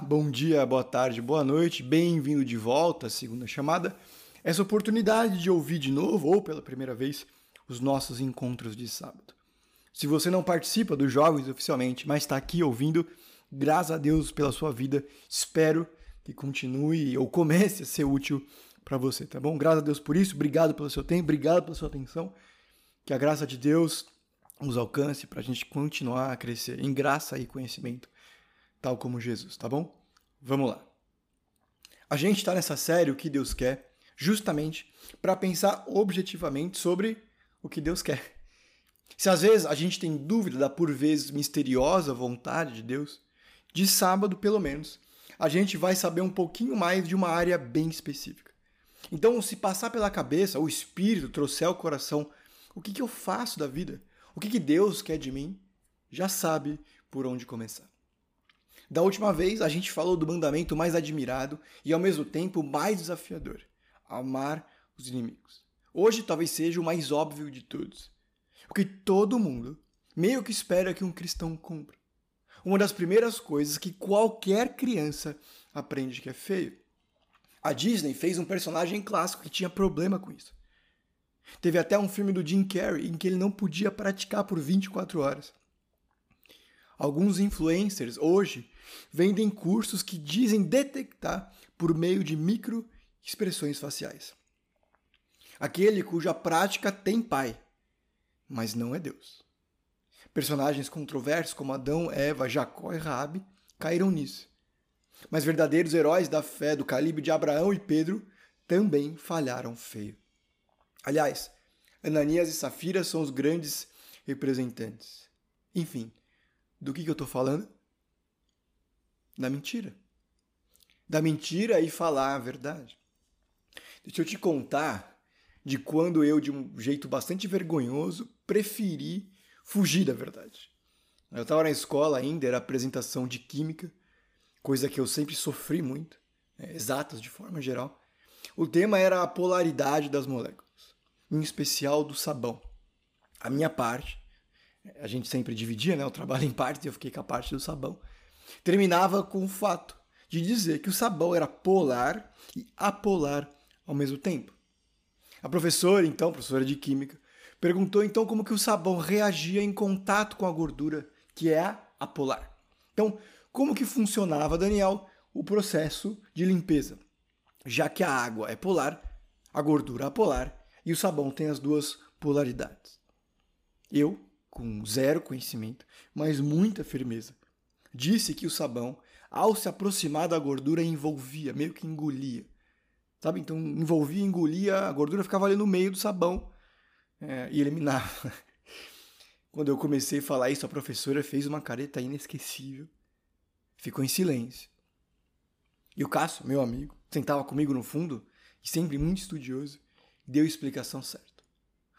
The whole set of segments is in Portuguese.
Bom dia, boa tarde, boa noite, bem-vindo de volta à segunda chamada. Essa oportunidade de ouvir de novo ou pela primeira vez os nossos encontros de sábado. Se você não participa dos jovens oficialmente, mas está aqui ouvindo, graças a Deus pela sua vida, espero que continue ou comece a ser útil para você, tá bom? Graças a Deus por isso, obrigado pelo seu tempo, obrigado pela sua atenção. Que a graça de Deus nos alcance para a gente continuar a crescer em graça e conhecimento tal como Jesus, tá bom? Vamos lá. A gente está nessa série O que Deus quer, justamente para pensar objetivamente sobre o que Deus quer. Se às vezes a gente tem dúvida da por vezes misteriosa vontade de Deus, de sábado pelo menos, a gente vai saber um pouquinho mais de uma área bem específica. Então, se passar pela cabeça, o espírito trouxer ao coração, o que, que eu faço da vida? O que, que Deus quer de mim? Já sabe por onde começar. Da última vez, a gente falou do mandamento mais admirado e ao mesmo tempo mais desafiador: amar os inimigos. Hoje talvez seja o mais óbvio de todos. O que todo mundo meio que espera que um cristão cumpra. Uma das primeiras coisas que qualquer criança aprende que é feio. A Disney fez um personagem clássico que tinha problema com isso. Teve até um filme do Jim Carrey em que ele não podia praticar por 24 horas. Alguns influencers hoje vendem cursos que dizem detectar por meio de micro expressões faciais. Aquele cuja prática tem pai, mas não é Deus. Personagens controversos como Adão, Eva, Jacó e Raabe caíram nisso. Mas verdadeiros heróis da fé do calibre de Abraão e Pedro também falharam feio. Aliás, Ananias e Safira são os grandes representantes. Enfim, do que, que eu estou falando? da mentira. Da mentira e falar a verdade. Deixa eu te contar de quando eu, de um jeito bastante vergonhoso, preferi fugir da verdade. Eu estava na escola ainda, era apresentação de química, coisa que eu sempre sofri muito, né, exatas de forma geral. O tema era a polaridade das moléculas, em especial do sabão. A minha parte, a gente sempre dividia né, o trabalho em partes, e eu fiquei com a parte do sabão terminava com o fato de dizer que o sabão era polar e apolar ao mesmo tempo. A professora, então, professora de química, perguntou então como que o sabão reagia em contato com a gordura, que é a apolar. Então, como que funcionava, Daniel, o processo de limpeza? Já que a água é polar, a gordura é apolar e o sabão tem as duas polaridades. Eu, com zero conhecimento, mas muita firmeza, disse que o sabão, ao se aproximar da gordura, envolvia, meio que engolia. Sabe? Então envolvia, engolia, a gordura ficava ali no meio do sabão é, e eliminava. Quando eu comecei a falar isso, a professora fez uma careta inesquecível. Ficou em silêncio. E o Cássio, meu amigo, sentava comigo no fundo, e sempre muito estudioso, deu a explicação certa.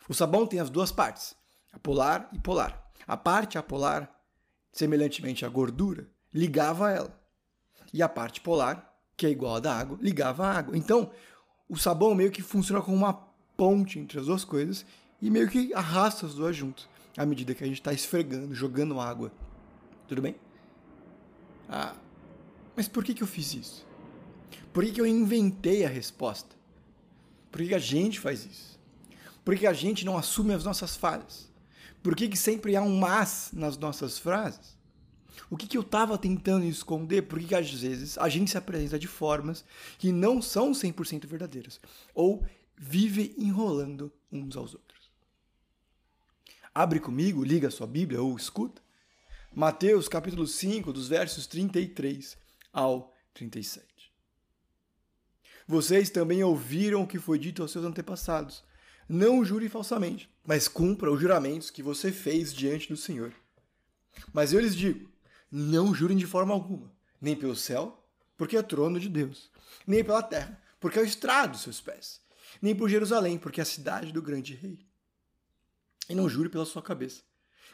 O sabão tem as duas partes, a polar e polar. A parte apolar semelhantemente à gordura, ligava a ela. E a parte polar, que é igual à da água, ligava à água. Então, o sabão meio que funciona como uma ponte entre as duas coisas e meio que arrasta as duas juntas, à medida que a gente está esfregando, jogando água. Tudo bem? Ah, mas por que, que eu fiz isso? Por que, que eu inventei a resposta? Por que, que a gente faz isso? Por que a gente não assume as nossas falhas? Por que, que sempre há um mas nas nossas frases? O que, que eu estava tentando esconder? Por que, que às vezes a gente se apresenta de formas que não são 100% verdadeiras? Ou vive enrolando uns aos outros? Abre comigo, liga a sua Bíblia ou escuta. Mateus capítulo 5, dos versos 33 ao 37. Vocês também ouviram o que foi dito aos seus antepassados não jure falsamente, mas cumpra os juramentos que você fez diante do Senhor. Mas eu lhes digo: não jurem de forma alguma, nem pelo céu, porque é trono de Deus, nem pela terra, porque é o estrado dos seus pés, nem por Jerusalém, porque é a cidade do grande rei. E não jure pela sua cabeça,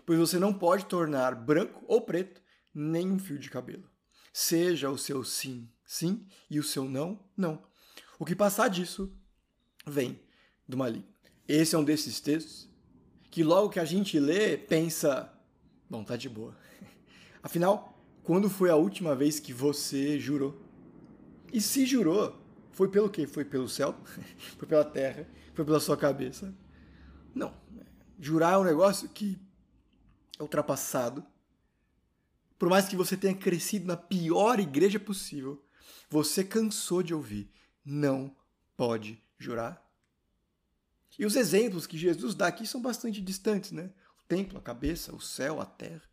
pois você não pode tornar branco ou preto nem um fio de cabelo. Seja o seu sim, sim, e o seu não, não. O que passar disso vem do maligno. Esse é um desses textos que logo que a gente lê, pensa, bom, tá de boa. Afinal, quando foi a última vez que você jurou? E se jurou, foi pelo quê? Foi pelo céu? foi pela terra? Foi pela sua cabeça? Não. Jurar é um negócio que é ultrapassado. Por mais que você tenha crescido na pior igreja possível, você cansou de ouvir. Não pode jurar. E os exemplos que Jesus dá aqui são bastante distantes, né? O templo, a cabeça, o céu, a terra.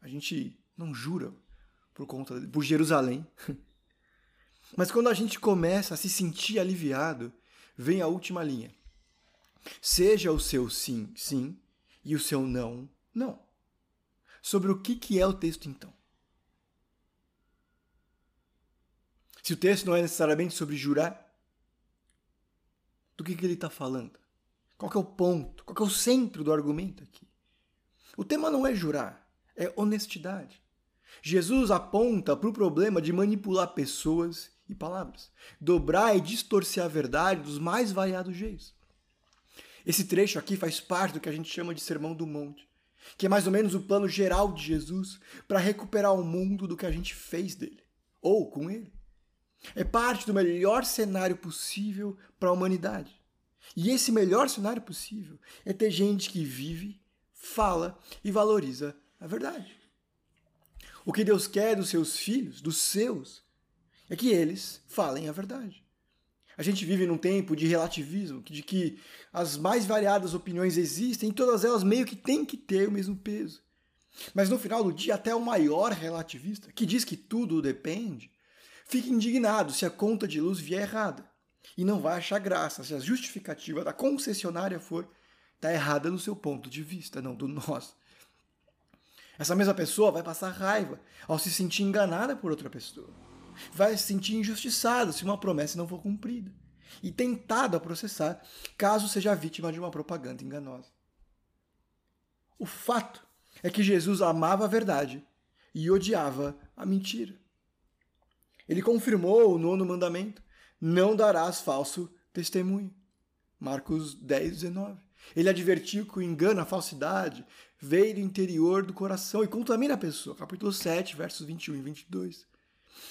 A gente não jura por conta por Jerusalém. Mas quando a gente começa a se sentir aliviado, vem a última linha. Seja o seu sim, sim, e o seu não, não. Sobre o que, que é o texto, então? Se o texto não é necessariamente sobre jurar, do que, que ele está falando? Qual é o ponto? Qual é o centro do argumento aqui? O tema não é jurar, é honestidade. Jesus aponta para o problema de manipular pessoas e palavras, dobrar e distorcer a verdade dos mais variados jeitos. Esse trecho aqui faz parte do que a gente chama de Sermão do Monte, que é mais ou menos o plano geral de Jesus para recuperar o mundo do que a gente fez dele, ou com ele. É parte do melhor cenário possível para a humanidade. E esse melhor cenário possível é ter gente que vive, fala e valoriza a verdade. O que Deus quer dos seus filhos, dos seus, é que eles falem a verdade. A gente vive num tempo de relativismo, de que as mais variadas opiniões existem e todas elas meio que têm que ter o mesmo peso. Mas no final do dia, até o maior relativista, que diz que tudo depende, fica indignado se a conta de luz vier errada. E não vai achar graça se a justificativa da concessionária for tá errada no seu ponto de vista, não do nosso. Essa mesma pessoa vai passar raiva ao se sentir enganada por outra pessoa vai se sentir injustiçado se uma promessa não for cumprida e tentado a processar caso seja vítima de uma propaganda enganosa. O fato é que Jesus amava a verdade e odiava a mentira. Ele confirmou o nono mandamento: não darás falso testemunho. Marcos 10, 19. Ele advertiu que o engano, a falsidade, veio do interior do coração e contamina a pessoa. Capítulo 7, versos 21 e 22.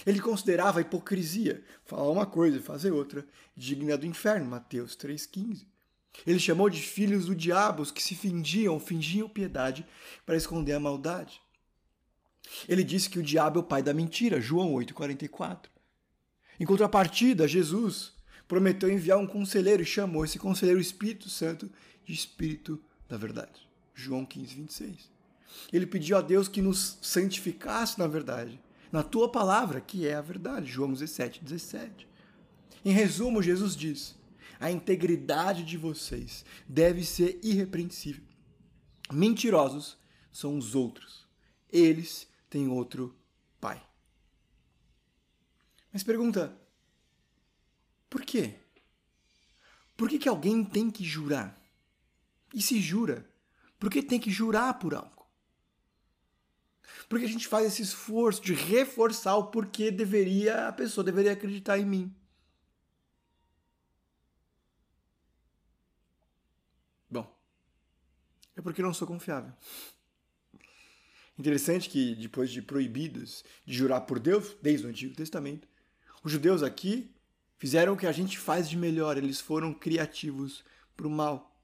Ele considerava a hipocrisia, falar uma coisa e fazer outra, digna do inferno, Mateus 3,15. Ele chamou de filhos do diabo os que se fingiam, fingiam piedade para esconder a maldade. Ele disse que o diabo é o pai da mentira, João 8,44. Em contrapartida, Jesus prometeu enviar um conselheiro e chamou esse conselheiro Espírito Santo de Espírito da Verdade, João 15, 26. Ele pediu a Deus que nos santificasse na verdade na tua palavra, que é a verdade. João 17, 17. Em resumo, Jesus diz: a integridade de vocês deve ser irrepreensível. Mentirosos são os outros. Eles têm outro. Mas pergunta: por quê? Por que, que alguém tem que jurar? E se jura, por que tem que jurar por algo? Porque a gente faz esse esforço de reforçar o porquê deveria a pessoa deveria acreditar em mim. Bom, é porque não sou confiável. Interessante que depois de proibidos de jurar por Deus, desde o Antigo Testamento, os judeus aqui fizeram o que a gente faz de melhor, eles foram criativos para o mal.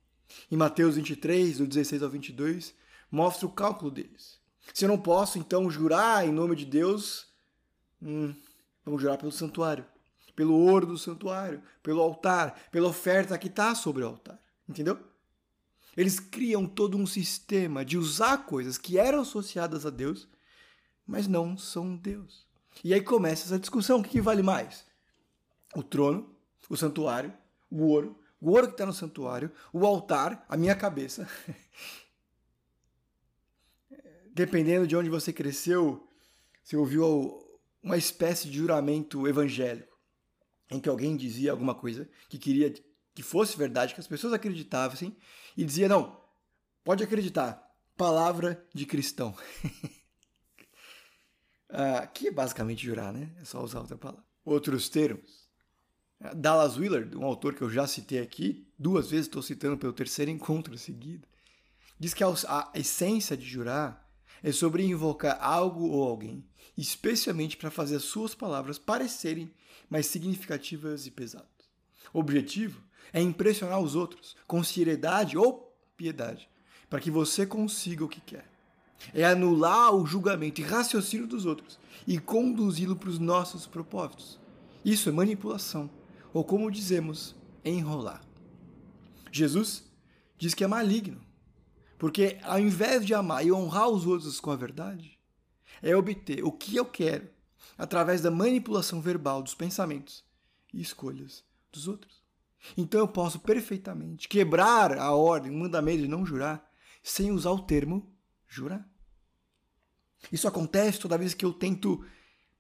Em Mateus 23, do 16 ao 22, mostra o cálculo deles. Se eu não posso, então, jurar em nome de Deus, hum, vamos jurar pelo santuário, pelo ouro do santuário, pelo altar, pela oferta que está sobre o altar. Entendeu? Eles criam todo um sistema de usar coisas que eram associadas a Deus, mas não são Deus. E aí começa essa discussão: o que, vale mais? O trono, o santuário, o ouro, o ouro que está no santuário, o altar, a minha cabeça dependendo de onde você cresceu, você ouviu uma espécie de juramento evangélico, em que alguém dizia alguma coisa que queria que fosse verdade, que as pessoas acreditassem, e dizia: não, pode acreditar, palavra de cristão. ah, que é basicamente jurar, né? É só usar outra palavra. Outros termos. Dallas Willard, um autor que eu já citei aqui, duas vezes estou citando pelo terceiro encontro seguido, diz que a, a essência de jurar é sobre invocar algo ou alguém, especialmente para fazer as suas palavras parecerem mais significativas e pesadas. O objetivo é impressionar os outros com seriedade ou piedade, para que você consiga o que quer. É anular o julgamento e raciocínio dos outros e conduzi-lo para os nossos propósitos. Isso é manipulação, ou como dizemos, enrolar. Jesus diz que é maligno, porque ao invés de amar e honrar os outros com a verdade, é obter o que eu quero através da manipulação verbal dos pensamentos e escolhas dos outros. Então eu posso perfeitamente quebrar a ordem, o mandamento de não jurar, sem usar o termo jurar. Isso acontece toda vez que eu tento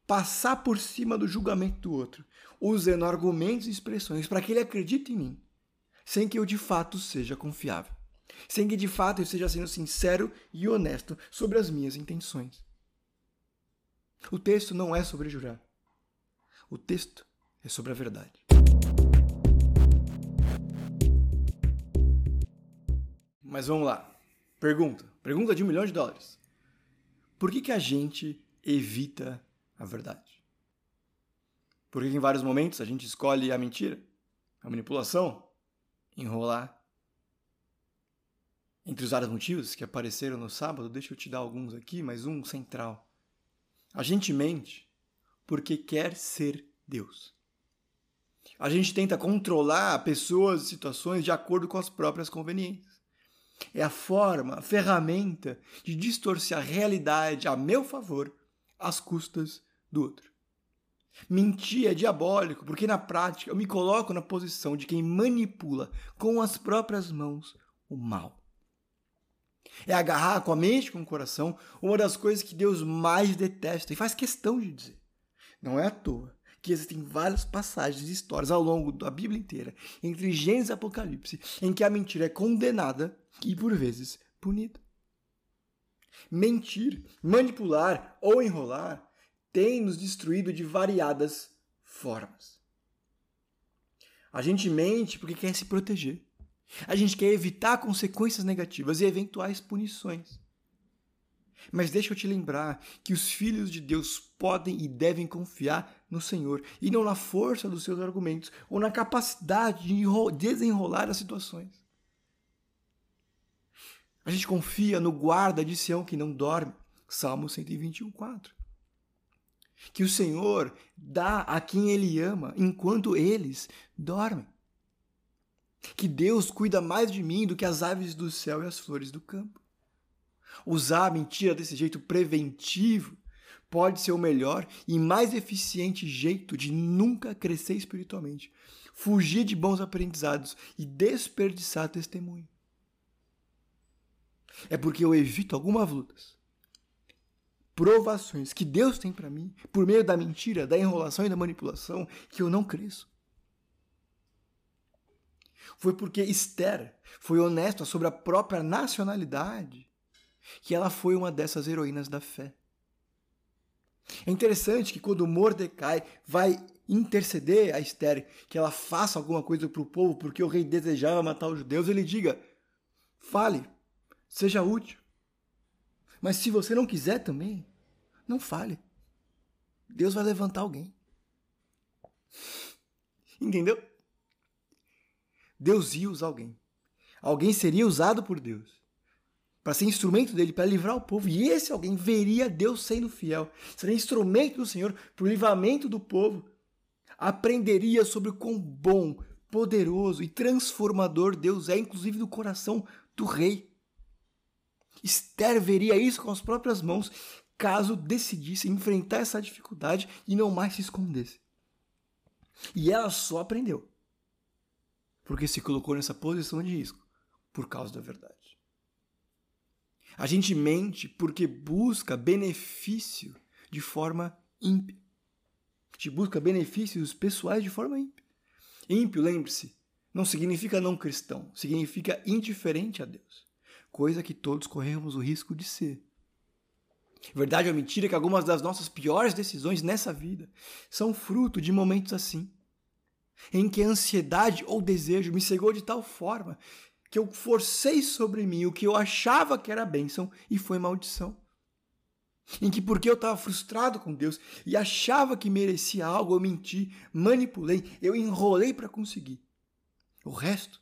passar por cima do julgamento do outro, usando argumentos e expressões para que ele acredite em mim, sem que eu de fato seja confiável, sem que de fato eu esteja sendo sincero e honesto sobre as minhas intenções. O texto não é sobre jurar. O texto é sobre a verdade. Mas vamos lá. Pergunta. Pergunta de um milhão de dólares. Por que, que a gente evita a verdade? Por que, que em vários momentos a gente escolhe a mentira, a manipulação, enrolar? Entre os vários motivos que apareceram no sábado, deixa eu te dar alguns aqui, mas um central. A gente mente porque quer ser Deus. A gente tenta controlar pessoas e situações de acordo com as próprias conveniências. É a forma, a ferramenta de distorcer a realidade a meu favor às custas do outro. Mentir é diabólico, porque na prática eu me coloco na posição de quem manipula com as próprias mãos o mal. É agarrar com a mente e com o coração uma das coisas que Deus mais detesta e faz questão de dizer. Não é à toa que existem várias passagens e histórias ao longo da Bíblia inteira, entre Gênesis e Apocalipse, em que a mentira é condenada e, por vezes, punida. Mentir, manipular ou enrolar tem nos destruído de variadas formas. A gente mente porque quer se proteger. A gente quer evitar consequências negativas e eventuais punições. Mas deixa eu te lembrar que os filhos de Deus podem e devem confiar no Senhor e não na força dos seus argumentos ou na capacidade de desenrolar as situações. A gente confia no guarda de Sião que não dorme. Salmo 121, 4. Que o Senhor dá a quem Ele ama enquanto eles dormem que Deus cuida mais de mim do que as aves do céu e as flores do campo. Usar a mentira desse jeito preventivo pode ser o melhor e mais eficiente jeito de nunca crescer espiritualmente, fugir de bons aprendizados e desperdiçar testemunho. É porque eu evito algumas lutas, provações que Deus tem para mim, por meio da mentira, da enrolação e da manipulação, que eu não cresço. Foi porque Esther foi honesta sobre a própria nacionalidade que ela foi uma dessas heroínas da fé. É interessante que quando Mordecai vai interceder a Esther que ela faça alguma coisa para o povo porque o rei desejava matar os judeus, ele diga: fale, seja útil. Mas se você não quiser também, não fale. Deus vai levantar alguém. Entendeu? Deus ia usar alguém. Alguém seria usado por Deus para ser instrumento dele, para livrar o povo. E esse alguém veria Deus sendo fiel, seria instrumento do Senhor para o livramento do povo. Aprenderia sobre o quão bom, poderoso e transformador Deus é, inclusive do coração do rei. Esther veria isso com as próprias mãos, caso decidisse enfrentar essa dificuldade e não mais se escondesse. E ela só aprendeu porque se colocou nessa posição de risco por causa da verdade. A gente mente porque busca benefício de forma ímpia. A gente busca benefícios pessoais de forma ímpia. Ímpio, lembre-se, não significa não cristão, significa indiferente a Deus, coisa que todos corremos o risco de ser. Verdade ou mentira que algumas das nossas piores decisões nessa vida são fruto de momentos assim em que a ansiedade ou desejo me cegou de tal forma que eu forcei sobre mim o que eu achava que era bênção e foi maldição. em que porque eu estava frustrado com Deus e achava que merecia algo, eu menti, manipulei, eu enrolei para conseguir. O resto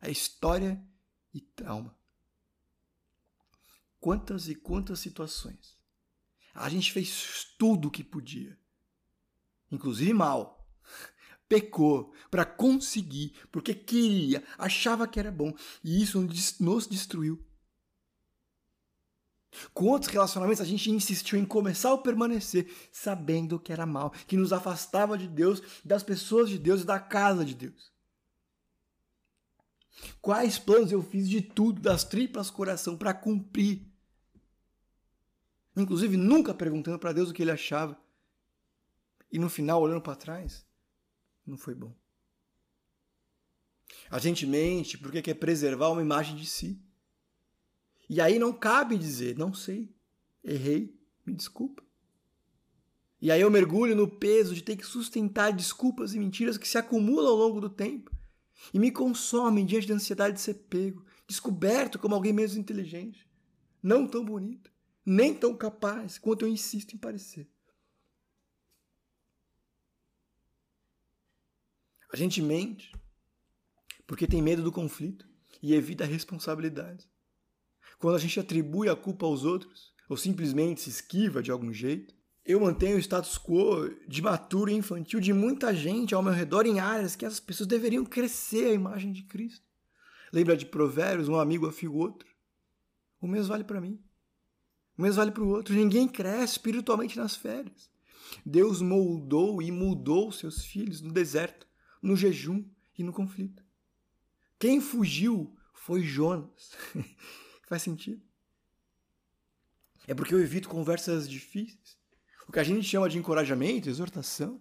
é história e trauma. Quantas e quantas situações a gente fez tudo o que podia, inclusive mal, pecou para conseguir, porque queria, achava que era bom, e isso nos destruiu. Com outros relacionamentos, a gente insistiu em começar ou permanecer, sabendo que era mal, que nos afastava de Deus, das pessoas de Deus e da casa de Deus. Quais planos eu fiz de tudo, das tripas coração, para cumprir? Inclusive, nunca perguntando para Deus o que ele achava. E no final, olhando para trás, não foi bom. A gente mente porque quer preservar uma imagem de si. E aí não cabe dizer, não sei, errei, me desculpa. E aí eu mergulho no peso de ter que sustentar desculpas e mentiras que se acumulam ao longo do tempo e me consomem diante da ansiedade de ser pego, descoberto como alguém menos inteligente, não tão bonito, nem tão capaz quanto eu insisto em parecer. A gente mente porque tem medo do conflito e evita a responsabilidade. Quando a gente atribui a culpa aos outros, ou simplesmente se esquiva de algum jeito, eu mantenho o status quo de maturo e infantil de muita gente ao meu redor em áreas que essas pessoas deveriam crescer a imagem de Cristo. Lembra de Provérbios, um amigo afia o outro? O mesmo vale para mim. O mesmo vale para o outro. Ninguém cresce espiritualmente nas férias. Deus moldou e mudou seus filhos no deserto, no jejum e no conflito. Quem fugiu foi Jonas. Faz sentido? É porque eu evito conversas difíceis. O que a gente chama de encorajamento, exortação.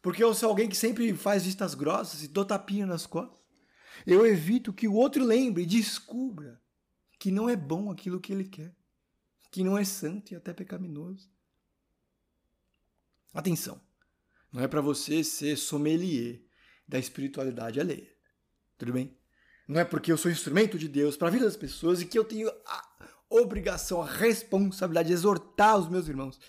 Porque eu sou alguém que sempre faz vistas grossas e dou tapinha nas costas. Eu evito que o outro lembre e descubra que não é bom aquilo que ele quer. Que não é santo e até pecaminoso. Atenção. Não é para você ser sommelier da espiritualidade alheia. Tudo bem? Não é porque eu sou instrumento de Deus para a vida das pessoas e que eu tenho a obrigação, a responsabilidade de exortar os meus irmãos.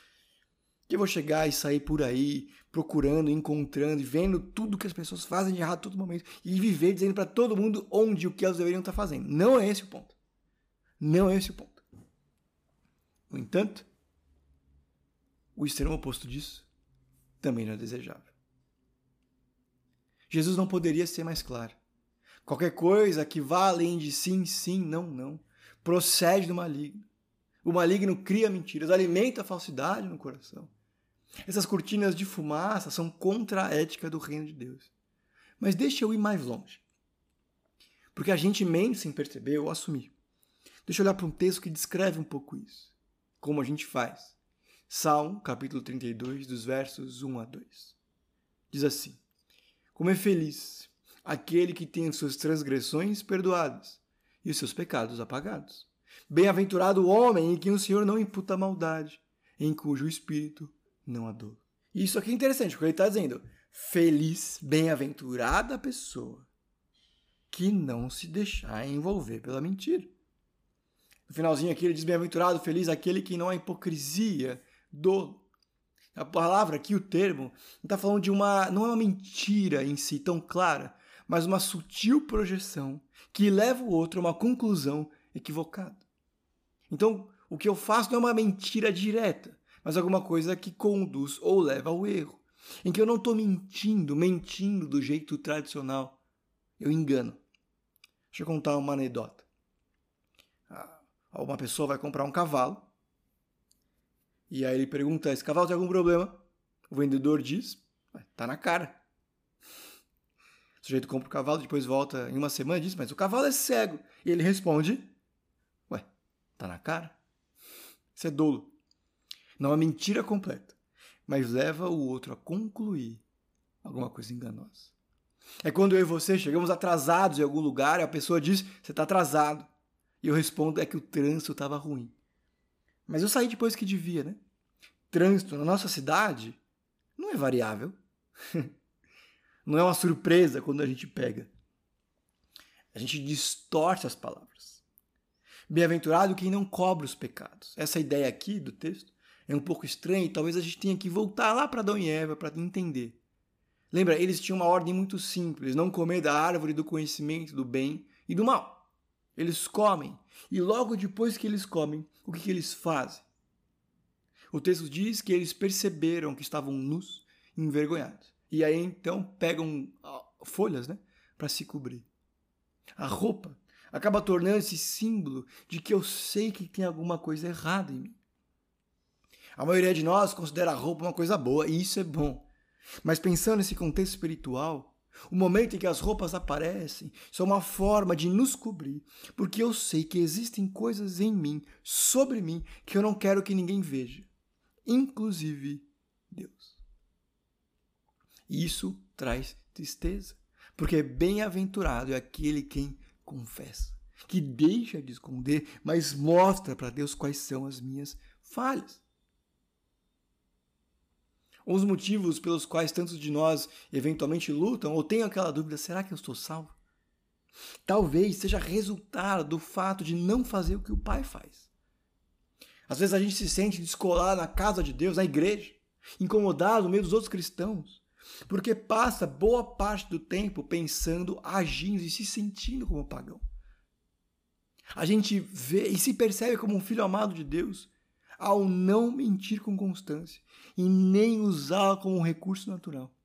Que eu vou chegar e sair por aí procurando, encontrando e vendo tudo que as pessoas fazem de errado a todo momento e viver dizendo para todo mundo onde o que elas deveriam estar fazendo. Não é esse o ponto. Não é esse o ponto. No entanto, o extremo oposto disso também não é desejável. Jesus não poderia ser mais claro. Qualquer coisa que vá além de sim, sim, não, não, procede do maligno. O maligno cria mentiras, alimenta a falsidade no coração. Essas cortinas de fumaça são contra a ética do reino de Deus. Mas deixa eu ir mais longe. Porque a gente mente sem perceber ou assumir. Deixa eu olhar para um texto que descreve um pouco isso. Como a gente faz. Salmo, capítulo 32, dos versos 1 a 2. Diz assim: Como é feliz aquele que tem suas transgressões perdoadas e os seus pecados apagados. Bem-aventurado o homem em quem o Senhor não imputa maldade, em cujo espírito não há dor. Isso aqui é interessante, porque ele está dizendo: feliz, bem-aventurada a pessoa que não se deixar envolver pela mentira. No finalzinho aqui ele diz: bem-aventurado, feliz aquele que não há hipocrisia, dolo. A palavra aqui, o termo, está falando de uma. não é uma mentira em si tão clara, mas uma sutil projeção que leva o outro a uma conclusão equivocada. Então, o que eu faço não é uma mentira direta, mas alguma coisa que conduz ou leva ao erro, em que eu não estou mentindo, mentindo do jeito tradicional. Eu engano. Deixa eu contar uma anedota. Ah, uma pessoa vai comprar um cavalo e aí ele pergunta: esse cavalo tem algum problema? O vendedor diz: tá na cara. O sujeito compra o cavalo, depois volta em uma semana e diz: Mas o cavalo é cego. E ele responde: Ué, tá na cara? Isso é dolo. Não é mentira completa, mas leva o outro a concluir alguma coisa enganosa. É quando eu e você chegamos atrasados em algum lugar e a pessoa diz: Você está atrasado. E eu respondo: É que o trânsito estava ruim. Mas eu saí depois que devia, né? Trânsito na nossa cidade não é variável. Não é uma surpresa quando a gente pega. A gente distorce as palavras. Bem-aventurado quem não cobre os pecados. Essa ideia aqui do texto é um pouco estranha e talvez a gente tenha que voltar lá para Adão e Eva para entender. Lembra, eles tinham uma ordem muito simples: não comer da árvore do conhecimento do bem e do mal. Eles comem. E logo depois que eles comem, o que, que eles fazem? O texto diz que eles perceberam que estavam nus envergonhados. E aí então pegam ah, folhas né, para se cobrir. A roupa acaba tornando-se símbolo de que eu sei que tem alguma coisa errada em mim. A maioria de nós considera a roupa uma coisa boa, e isso é bom. Mas pensando nesse contexto espiritual, o momento em que as roupas aparecem são uma forma de nos cobrir, porque eu sei que existem coisas em mim, sobre mim, que eu não quero que ninguém veja, inclusive Deus. E isso traz tristeza, porque bem-aventurado é aquele quem confessa, que deixa de esconder, mas mostra para Deus quais são as minhas falhas os motivos pelos quais tantos de nós eventualmente lutam ou têm aquela dúvida: será que eu estou salvo? Talvez seja resultado do fato de não fazer o que o Pai faz. Às vezes a gente se sente descolado na casa de Deus, na igreja, incomodado no meio dos outros cristãos, porque passa boa parte do tempo pensando, agindo e se sentindo como pagão. A gente vê e se percebe como um filho amado de Deus ao não mentir com constância e nem usá-la como um recurso natural.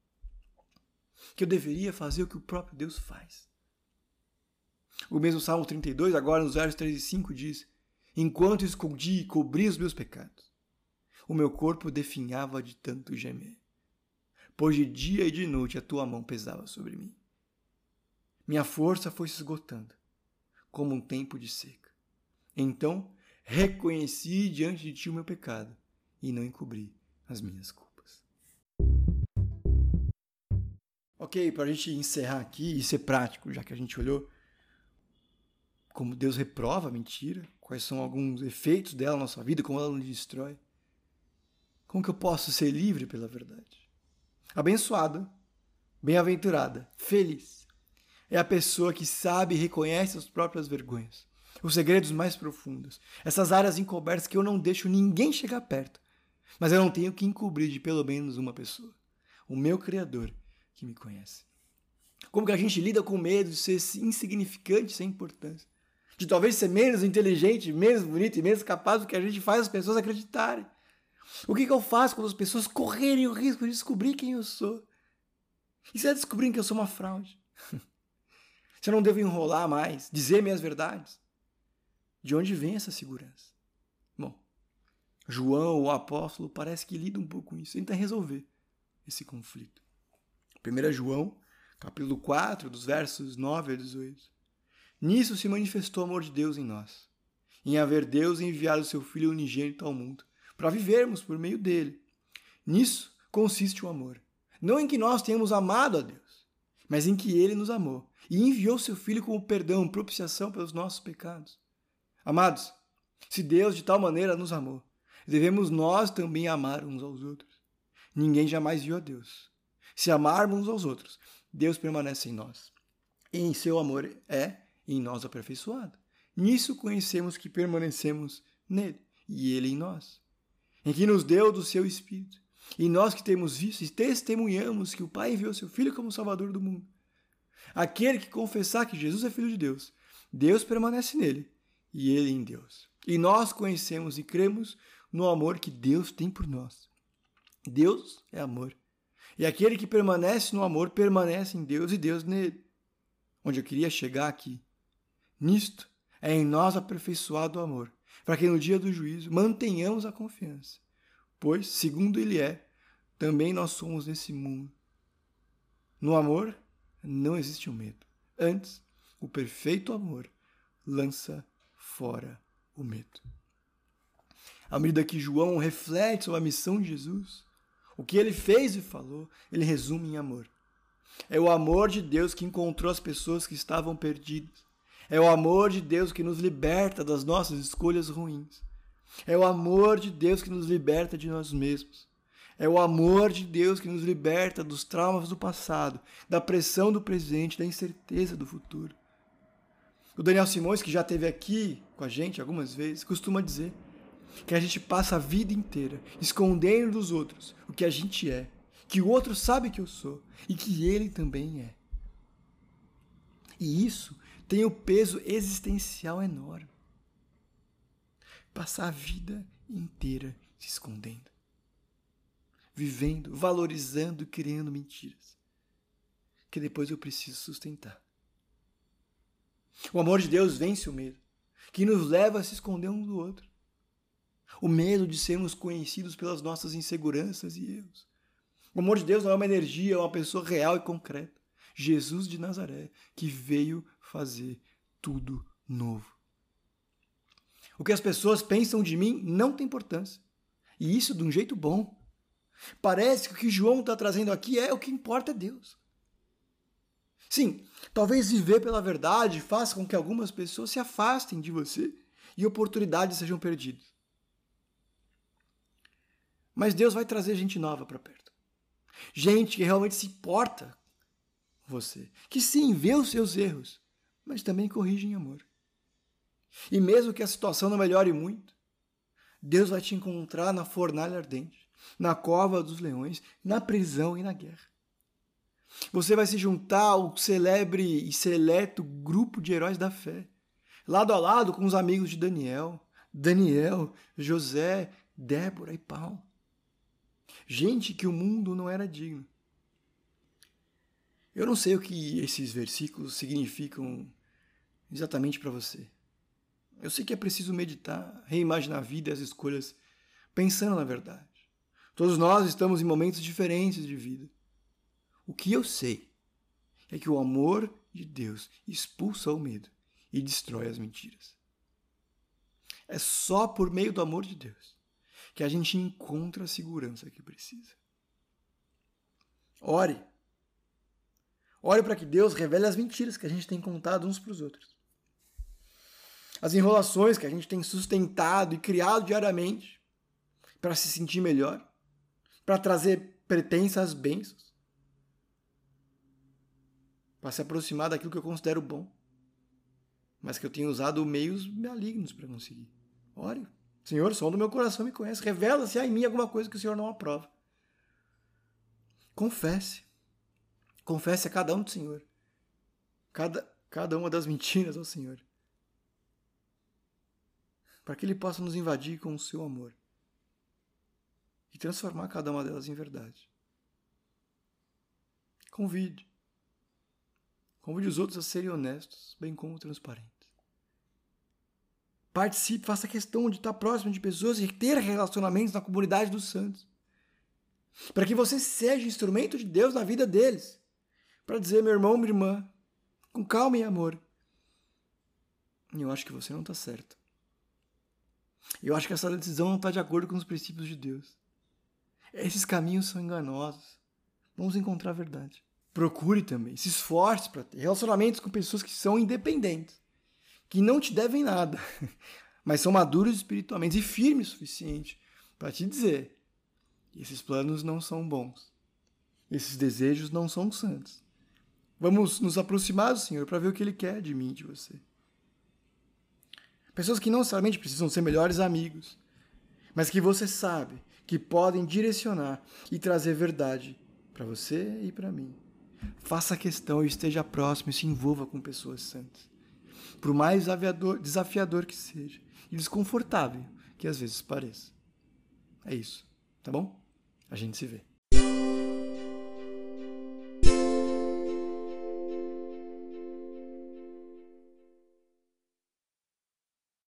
Que eu deveria fazer o que o próprio Deus faz. O mesmo Salmo 32, agora nos versos 3 e 5, diz: Enquanto escondi e cobri os meus pecados, o meu corpo definhava de tanto gemer. Pois de dia e de noite a tua mão pesava sobre mim. Minha força foi se esgotando, como um tempo de seca. Então reconheci diante de ti o meu pecado e não encobri as minhas culpas. Ok, para a gente encerrar aqui e ser prático, já que a gente olhou como Deus reprova a mentira, quais são alguns efeitos dela na nossa vida, como ela nos destrói. Como que eu posso ser livre pela verdade? Abençoada, bem-aventurada, feliz é a pessoa que sabe e reconhece as próprias vergonhas os segredos mais profundos, essas áreas encobertas que eu não deixo ninguém chegar perto, mas eu não tenho que encobrir de pelo menos uma pessoa, o meu Criador que me conhece. Como que a gente lida com medo de ser insignificante, sem importância, de talvez ser menos inteligente, menos bonito e menos capaz do que a gente faz as pessoas acreditarem. O que, que eu faço quando as pessoas correrem o risco de descobrir quem eu sou? E se elas descobrirem que eu sou uma fraude? se eu não devo enrolar mais, dizer minhas verdades? De onde vem essa segurança? Bom, João, o apóstolo, parece que lida um pouco com isso, tenta resolver esse conflito. 1 João, capítulo 4, dos versos 9 a 18. Nisso se manifestou o amor de Deus em nós, em haver Deus enviado seu Filho unigênito ao mundo, para vivermos por meio dele. Nisso consiste o amor. Não em que nós tenhamos amado a Deus, mas em que ele nos amou e enviou seu Filho como perdão, propiciação pelos nossos pecados. Amados, se Deus de tal maneira nos amou, devemos nós também amar uns aos outros. Ninguém jamais viu a Deus. Se amarmos uns aos outros, Deus permanece em nós. E em seu amor é em nós aperfeiçoado. Nisso conhecemos que permanecemos nele e ele em nós. Em que nos deu do seu Espírito. E nós que temos visto e testemunhamos que o Pai enviou seu Filho como Salvador do mundo. Aquele que confessar que Jesus é Filho de Deus, Deus permanece nele e ele em Deus. E nós conhecemos e cremos no amor que Deus tem por nós. Deus é amor. E aquele que permanece no amor permanece em Deus e Deus nele. Onde eu queria chegar aqui. Nisto é em nós aperfeiçoado o amor, para que no dia do juízo mantenhamos a confiança. Pois, segundo ele é, também nós somos nesse mundo. No amor não existe o medo. Antes, o perfeito amor lança fora o medo. À medida que João reflete sobre a missão de Jesus, o que ele fez e falou, ele resume em amor. É o amor de Deus que encontrou as pessoas que estavam perdidas. É o amor de Deus que nos liberta das nossas escolhas ruins. É o amor de Deus que nos liberta de nós mesmos. É o amor de Deus que nos liberta dos traumas do passado, da pressão do presente, da incerteza do futuro. O Daniel Simões, que já esteve aqui com a gente algumas vezes, costuma dizer que a gente passa a vida inteira escondendo dos outros o que a gente é, que o outro sabe que eu sou e que ele também é. E isso tem um peso existencial enorme. Passar a vida inteira se escondendo, vivendo, valorizando, criando mentiras, que depois eu preciso sustentar. O amor de Deus vence o medo, que nos leva a se esconder um do outro. O medo de sermos conhecidos pelas nossas inseguranças e erros. O amor de Deus não é uma energia, é uma pessoa real e concreta. Jesus de Nazaré, que veio fazer tudo novo. O que as pessoas pensam de mim não tem importância. E isso de um jeito bom. Parece que o que João está trazendo aqui é o que importa é Deus. Sim, talvez viver pela verdade faça com que algumas pessoas se afastem de você e oportunidades sejam perdidas. Mas Deus vai trazer gente nova para perto. Gente que realmente se importa com você, que sim, vê os seus erros, mas também corrige em amor. E mesmo que a situação não melhore muito, Deus vai te encontrar na fornalha ardente, na cova dos leões, na prisão e na guerra. Você vai se juntar ao celebre e seleto grupo de heróis da fé, lado a lado com os amigos de Daniel, Daniel, José, Débora e Paulo. Gente que o mundo não era digno. Eu não sei o que esses versículos significam exatamente para você. Eu sei que é preciso meditar, reimaginar a vida e as escolhas pensando na verdade. Todos nós estamos em momentos diferentes de vida. O que eu sei é que o amor de Deus expulsa o medo e destrói as mentiras. É só por meio do amor de Deus que a gente encontra a segurança que precisa. Ore. Ore para que Deus revele as mentiras que a gente tem contado uns para os outros. As enrolações que a gente tem sustentado e criado diariamente para se sentir melhor, para trazer pretensas bênçãos para se aproximar daquilo que eu considero bom, mas que eu tenho usado meios malignos para conseguir. Ore, Senhor, som do meu coração me conhece, revela se há em mim alguma coisa que o Senhor não aprova. Confesse. Confesse a cada um do Senhor. Cada, cada uma das mentiras ao Senhor. Para que Ele possa nos invadir com o seu amor e transformar cada uma delas em verdade. Convide. Convide os outros a serem honestos, bem como transparentes. Participe, faça questão de estar próximo de pessoas e ter relacionamentos na comunidade dos santos. Para que você seja instrumento de Deus na vida deles. Para dizer, meu irmão, minha irmã, com calma e amor. Eu acho que você não está certo. Eu acho que essa decisão não está de acordo com os princípios de Deus. Esses caminhos são enganosos. Vamos encontrar a verdade. Procure também, se esforce para ter relacionamentos com pessoas que são independentes, que não te devem nada, mas são maduros espiritualmente e firmes o suficiente para te dizer: esses planos não são bons, esses desejos não são santos. Vamos nos aproximar do Senhor para ver o que Ele quer de mim de você. Pessoas que não necessariamente precisam ser melhores amigos, mas que você sabe que podem direcionar e trazer verdade para você e para mim. Faça questão e esteja próximo e se envolva com pessoas santas. Por mais desafiador, que seja e desconfortável que às vezes pareça. É isso, tá bom? A gente se vê.